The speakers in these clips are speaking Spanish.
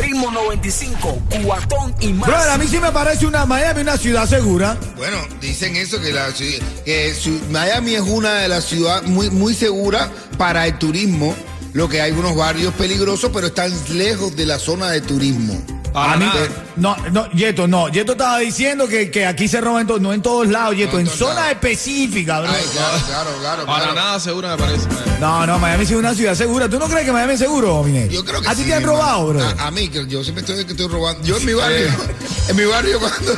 Ritmo 95, cuatón y más. Brother, a mí sí me parece una Miami una ciudad segura. Bueno, dicen eso, que, la, que su- Miami es una de las ciudades muy, muy seguras para el turismo. Lo que hay unos barrios peligrosos, pero están lejos de la zona de turismo. A mí, no, no, Yeto, no. Yeto estaba diciendo que, que aquí se roban, no en todos lados, Yeto, No, en en zonas lados. específicas, bro. Ay, claro, claro, claro. Para claro. nada seguro me parece. No, no, Miami es una ciudad segura. ¿Tú no crees que Miami es seguro, Mine? Yo creo que ¿A ti sí, te han robado, bro? A, a mí, que yo siempre estoy que estoy robando. Yo en mi barrio, en mi barrio cuando,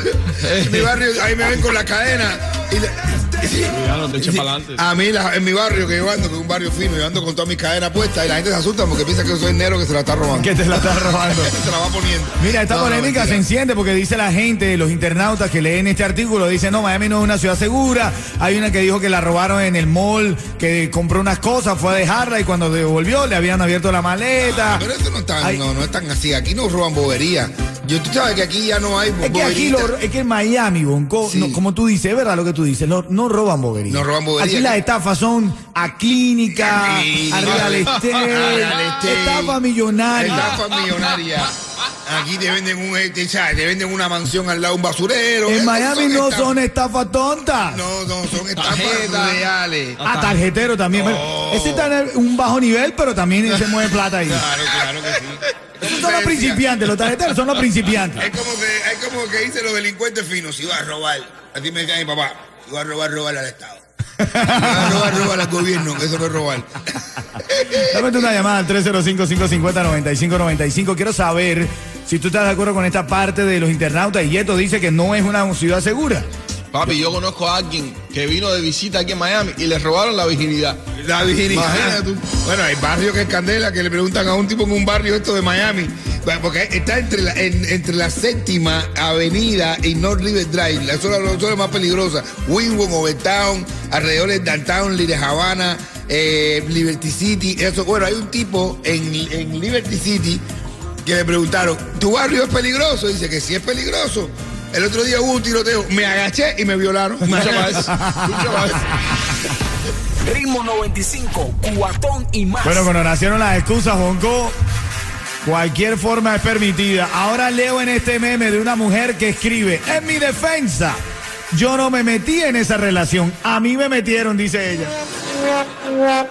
en mi barrio, ahí me ven con la cadena. Y le- Cuidado, te eche Sí, para adelante. A mí, la- en mi barrio que yo ando, que es un barrio fino, yo ando con todas mis cadenas puestas y la gente se asusta porque piensa que yo soy el negro que se la está robando. Que te la estás robando. se la va poniendo. Mira, esta No, no, polémica se mentira. enciende porque dice la gente, los internautas que leen este artículo, dicen, no, Miami no es una ciudad segura. Hay una que dijo que la robaron en el mall, que compró unas cosas, fue a dejarla y cuando devolvió le habían abierto la maleta. Ah, Pero esto no es tan, Ay. no, no es tan así. Aquí no roban bobería. Yo, tú sabes que aquí ya no hay Es que aquí, lo- es que en Miami, Bonco, Sí. no, como tú dices, es verdad lo que tú dices, no, no roban bobería. No roban bobería. Aquí las estafas son a clínica, A real estate, estafa millonaria. Estafa millonaria. Aquí te venden un, eh, te, venden una mansión al lado de un basurero. En Miami no estafas. son estafas tontas. No, no, son estafas Tarjeta. reales. A tarjetero también. No. Ese está en un bajo nivel, pero también se mueve plata ahí. Claro, claro que sí. Los principiantes, los tarjeteros son los principiantes. Es como que, es como que dicen los delincuentes finos, si vas a robar, así me decía mi papá, si vas a robar, robar al Estado. Si vas a robar, robar al gobierno, que eso no es robar. Dame una llamada al 305-550-9595. Quiero saber si tú estás de acuerdo con esta parte de los internautas. Y Yeto dice que no es una ciudad segura. Papi, yo conozco a alguien que vino de visita aquí en Miami y le robaron la virginidad. La virginidad. Imagínate tú. Bueno, hay barrio que es Candela, que le preguntan a un tipo en un barrio esto de Miami, porque está entre la, en- entre la séptima avenida y North River Drive, la zona, la zona más peligrosa, Wynwood, Overtown, alrededor de Downtown, Little Havana, eh, Liberty City, eso, bueno, hay un tipo en, en Liberty City que le preguntaron, ¿tu barrio es peligroso? Dice que sí es peligroso. El otro día hubo un tiroteo, me agaché y me violaron. Eso. Escucha para eso. Ritmo 95, cuatón y más. Bueno, cuando nacieron las excusas, Bonco, cualquier forma es permitida. Ahora leo en este meme de una mujer que escribe, en mi defensa, yo no me metí en esa relación, a mí me metieron, dice ella.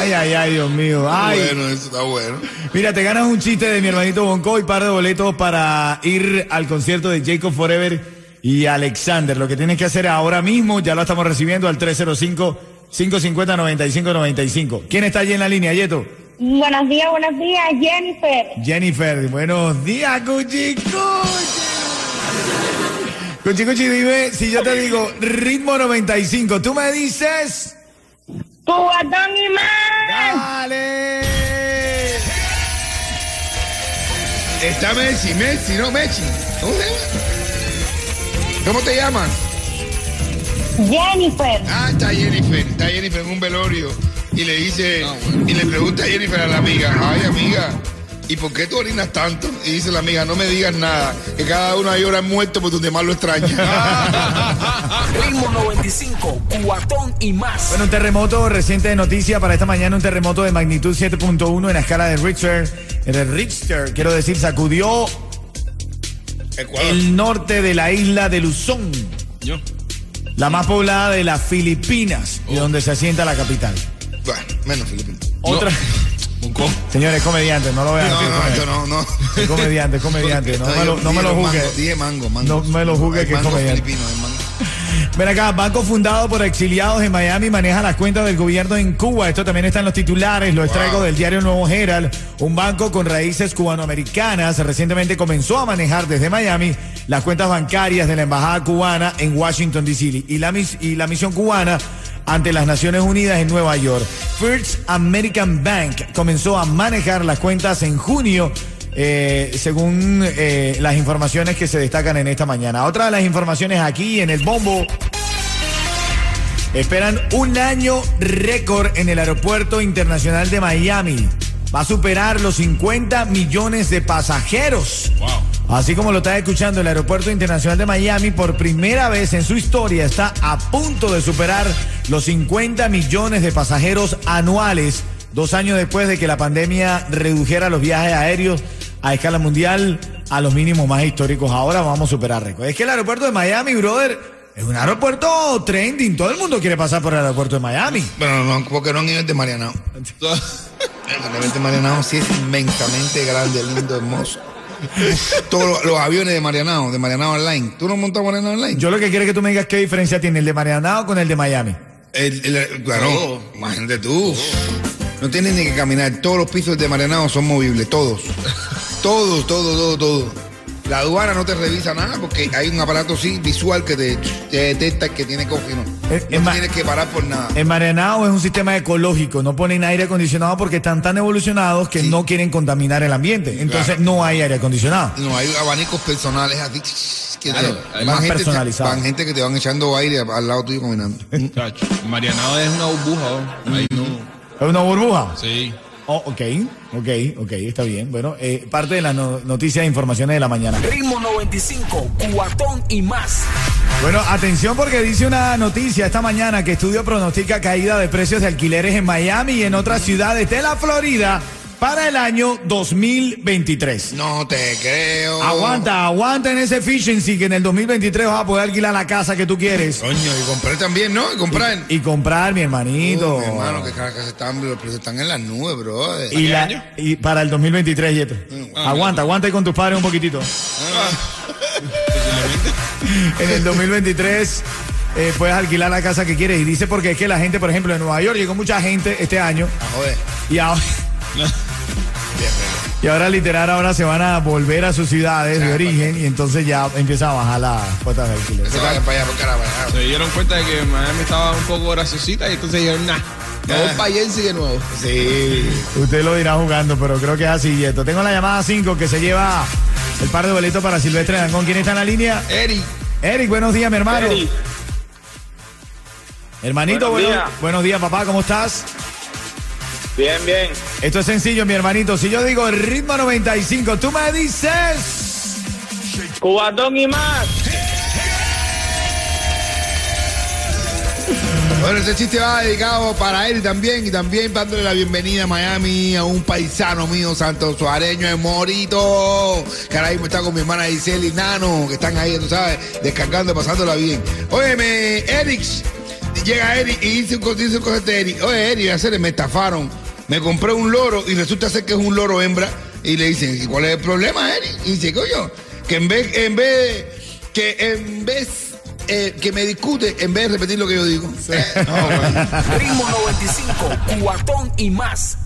Ay, ay, ay, Dios mío. Ay. Bueno, eso está bueno. Mira, te ganas un chiste de mi hermanito Bonco y par de boletos para ir al concierto de Jacob Forever y Alexander. Lo que tienes que hacer ahora mismo, ya lo estamos recibiendo al 305-550-9595. ¿Quién está allí en la línea, Yeto? Buenos días, buenos días, Jennifer. Jennifer, buenos días, Cuchi Cuchi. Cuchi Cuchi, dime si yo te digo ritmo 95, tú me dices... Cubatón y más. ¡Dale! Está Messi, Messi, no Messi. ¿Cómo se llama? ¿Cómo te llamas? Jennifer. Ah, está Jennifer, está Jennifer en un velorio y le dice, y le pregunta a Jennifer a la amiga, ay amiga, ¿y por qué tú orinas tanto? Y dice la amiga, no me digas nada, que cada uno ahí ahora muerto por donde más lo extraña. Ritmo 95, cuatón y más. Bueno, un terremoto reciente de noticia para esta mañana, un terremoto de magnitud 7.1 en la escala de Richter. El Richter, quiero decir, sacudió Ecuador. el norte de la isla de Luzón, Yo. la más poblada de las Filipinas y donde se asienta la capital. Bueno, menos Filipino. Otra. Señores, comediante, no lo vean. No, no, no, no. Es comediante, comediante. No me lo, no me lo Dije juzgue. mango, Dije mango, mango. No me lo juzgue que es comediante. filipino. Ven acá, banco fundado por exiliados en Miami maneja las cuentas del gobierno en Cuba. Esto también está en los titulares, lo extraigo Wow. del diario Nuevo Herald. Un banco con raíces cubanoamericanas recientemente comenzó a manejar desde Miami las cuentas bancarias de la embajada cubana en Washington D.C. y la, mis- y la misión cubana ante las Naciones Unidas en Nueva York. First American Bank comenzó a manejar las cuentas en junio eh, según eh, las informaciones que se destacan en esta mañana. Otra de las informaciones aquí en el bombo. Esperan un año récord en el aeropuerto internacional de Miami. Va a superar los 50 millones de pasajeros. Así como lo está escuchando, el aeropuerto internacional de Miami por primera vez en su historia está a punto de superar los 50 millones de pasajeros anuales, dos años después de que la pandemia redujera los viajes aéreos a escala mundial a los mínimos más históricos. Ahora vamos a superar récord. Es que el aeropuerto de Miami, brother, es un aeropuerto trending. Todo el mundo quiere pasar por el aeropuerto de Miami. Bueno, no, porque no en el de Marianao. El de Marianao sí es inmensamente grande, lindo, hermoso. Todos los, los aviones de Marianao, de Marianao Online. ¿Tú no montas Marianao Online? Yo lo que quiero es que tú me digas qué diferencia tiene el de Marianao con el de Miami. El- el- claro, imagínate tú. No tienes ni que caminar. Todos los pisos de Marianao son movibles, todos. Todos, todo, todo, todo. La aduana no te revisa nada porque hay un aparato sí visual que te, te detecta que tiene coffee, ¿no? Es- es No ma- tienes que parar por nada. En Marianao es un sistema ecológico, no ponen aire acondicionado porque están tan evolucionados que Sí. no quieren contaminar el ambiente. Entonces Claro. no hay aire acondicionado. No, hay abanicos personales así. Que Claro, te- más gente, personalizados. van gente que te van echando aire al lado tuyo caminando. Marianao es una burbuja. ¿no? Ahí no. ¿Es una burbuja? Sí. Oh, ok, ok, ok, está bien. Bueno, eh, parte de las no- noticias e informaciones de la mañana. Ritmo 95, cuatón y más. Bueno, atención porque dice una noticia esta mañana que estudio pronostica caída de precios de alquileres en Miami y en otras ciudades de la Florida para el año 2023. No te creo. Aguanta, aguanta en ese efficiency que en el 2023 vas a poder alquilar la casa que tú quieres. Coño, y comprar también, ¿no? Y comprar. Y comprar, mi hermanito. Uh, mi hermano, que cada casa están, los precios están en las nubes, bro. y, la- año? y para el 2023, Yeto. aguanta, aguanta ahí con tus padres un poquitito. en el 2023 eh, puedes alquilar la casa que quieres. Y dice porque es que la gente, por ejemplo, en Nueva York llegó mucha gente este año Ah, joder. y ahora, y ahora literal ahora se van a volver a sus ciudades de Ah, origen y entonces ya empieza a bajar la cuota de alquiler. Se vayan para allá, por carajo. Se dieron cuenta de que Miami estaba un poco graciosita y entonces dijeron, nah, vamos Ah. para allá y sigue nuevo. Sí. Usted lo dirá jugando, pero creo que es así, Yeto. Tengo la llamada 5 que se lleva el par de boletos para Silvestre Dangón. ¿Quién está en la línea? Eric, Eric, buenos días, mi hermano. Hermanito, Buenos buenos, días. buenos días, papá, ¿cómo estás? Bien, bien. Esto es sencillo, mi hermanito. Si yo digo ritmo 95, tú me dices. Cubatón y más. Bueno, este chiste va dedicado para él también y también dándole la bienvenida a Miami a un paisano mío, Santo Suareño de Morito. Que ahora mismo está con mi hermana Giselle y Nano, que están ahí, tú sabes, descargando, pasándola bien. Óyeme, Eric, llega Eric y dice un, dice un cosete de Eric. Oye, Eric, hacer me estafaron. Me compré un loro y resulta ser que es un loro hembra. Y le dicen, ¿y cuál es el problema, Eric? Y dice, coño, que en vez, en vez, que en vez eh, que me discute en vez de repetir lo que yo digo. Eh, no. Ritmo 95, cuatón y más.